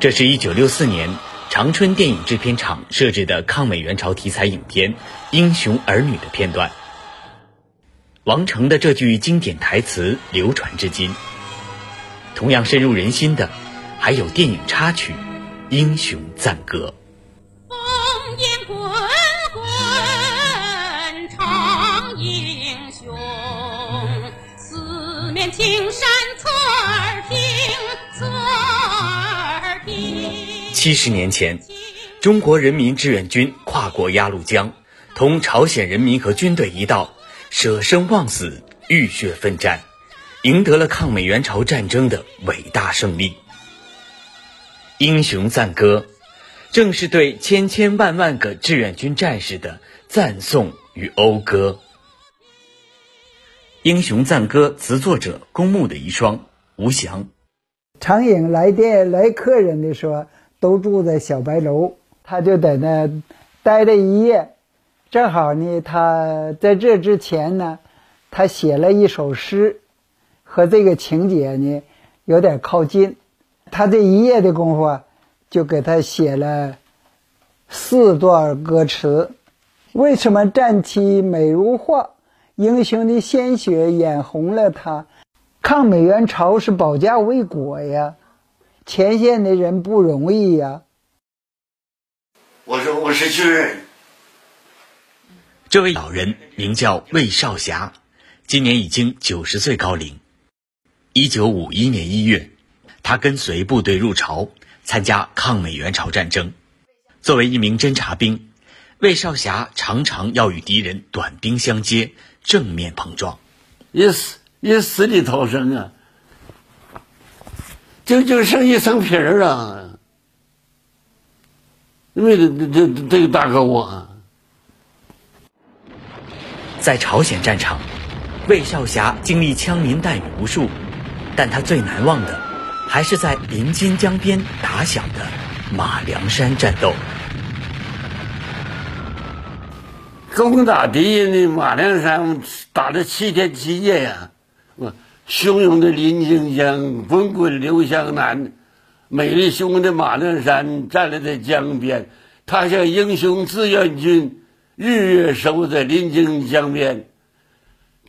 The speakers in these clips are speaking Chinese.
这是一九六四年长春电影制片厂设置的抗美援朝题材影片《英雄儿女》的片段。王成的这句经典台词流传至今。同样深入人心的，还有电影插曲《英雄赞歌》。烽烟滚滚唱英雄，四面青山七十年前，中国人民志愿军跨过鸭绿江，同朝鲜人民和军队一道，舍生忘死，浴血奋战。赢得了抗美援朝战争的伟大胜利。英雄赞歌，正是对千千万万个志愿军战士的赞颂与讴歌。英雄赞歌词作者公墓的遗孀吴翔。长影来电来客人的时候，都住在小白楼，他就在那待了一夜。正好呢，他在这之前呢，他写了一首诗。和这个情节呢有点靠近，他这一夜的功夫啊，就给他写了四段歌词。为什么战旗美如画？英雄的鲜血染红了它。抗美援朝是保家卫国呀，前线的人不容易呀。我说我是军人。这位老人名叫魏少霞，今年已经九十岁高龄。一九五一年一月，他跟随部队入朝，参加抗美援朝战争。作为一名侦察兵，魏少霞常常要与敌人短兵相接，正面碰撞，也死也死里逃生啊！就就剩一层皮儿啊！为了这这这个大哥我，在朝鲜战场，魏少侠经历枪林弹雨无数。但他最难忘的，还是在临津江边打响的马梁山战斗。攻打敌人的马梁山，打了七天七夜呀！我汹涌的临津江，滚滚流向南，美丽汹涌的马梁山站立在江边，他像英雄志愿军，日月守在临津江边。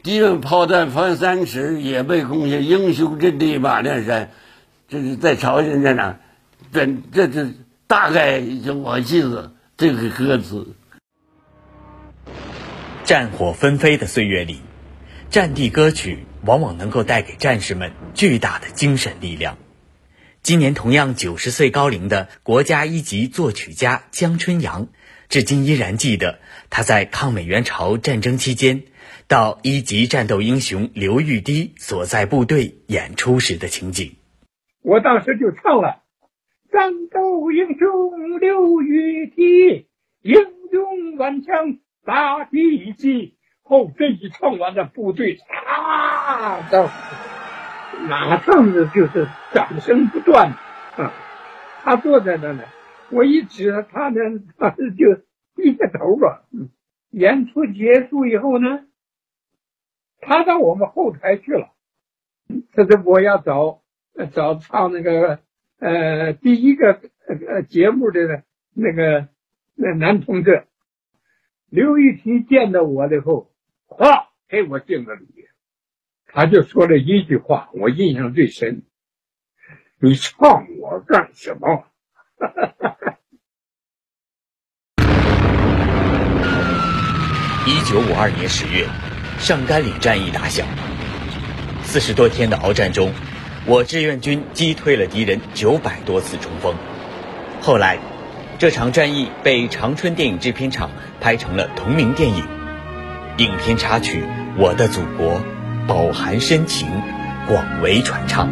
敌人炮弹翻三尺，也被攻下英雄阵地马梁山。这是在朝鲜战场，这这这大概就我记得这个歌词。战火纷飞的岁月里，战地歌曲往往能够带给战士们巨大的精神力量。今年同样九十岁高龄的国家一级作曲家姜春阳，至今依然记得他在抗美援朝战争期间。到一级战斗英雄刘玉堤所在部队演出时的情景，我当时就唱了“战斗英雄刘玉堤，英勇顽强打敌机”。后这一唱完的，部队啊，的马上的就是掌声不断啊！他坐在那呢，我一指他呢，他就低下头了。演出结束以后呢？他到我们后台去了，他说我要找找唱那个呃第一个呃节目的那个那男同志刘玉婷见到我以后，哗给我敬个礼，他就说了一句话，我印象最深：你唱我干什么？一九五二年十月。上甘岭战役打响，四十多天的鏖战中，我志愿军击退了敌人九百多次冲锋。后来，这场战役被长春电影制片厂拍成了同名电影，影片插曲《我的祖国》饱含深情，广为传唱。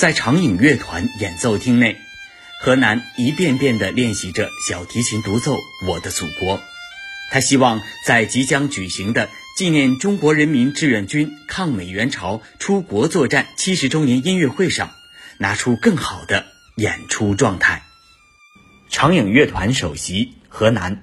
在长影乐团演奏厅内，河南一遍遍地练习着小提琴独奏《我的祖国》，他希望在即将举行的纪念中国人民志愿军抗美援朝出国作战七十周年音乐会上，拿出更好的演出状态。长影乐团首席河南，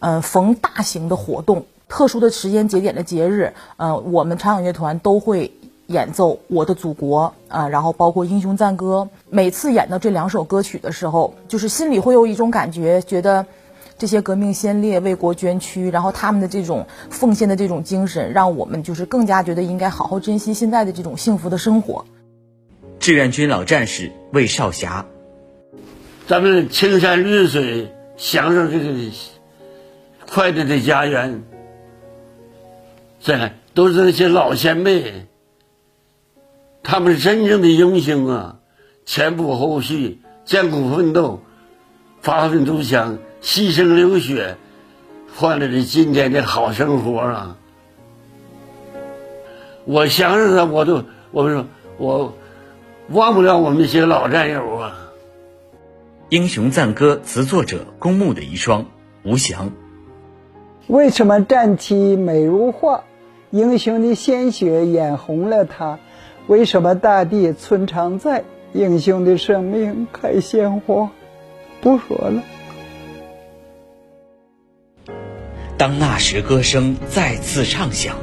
呃，逢大型的活动、特殊的时间节点的节日，呃，我们长影乐团都会演奏《我的祖国》啊，然后包括《英雄赞歌》。每次演到这两首歌曲的时候，就是心里会有一种感觉，觉得这些革命先烈为国捐躯，然后他们的这种奉献的这种精神，让我们就是更加觉得应该好好珍惜现在的这种幸福的生活。志愿军老战士魏少霞，咱们青山绿水，享受这个快乐的家园，这都是那些老先辈，他们是真正的英雄啊！前仆后继，艰苦奋斗，发愤图强，牺牲流血，换来了今天的好生活啊！我想想他，我都我说我。忘不了我们那些老战友啊！英雄赞歌词作者公墓的遗孀吴翔。为什么战旗美如画？英雄的鲜血染红了它。为什么大地春常在？英雄的生命开鲜花。不说了。当那时歌声再次唱响，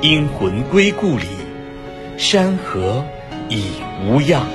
英魂归故里，山河。已无恙。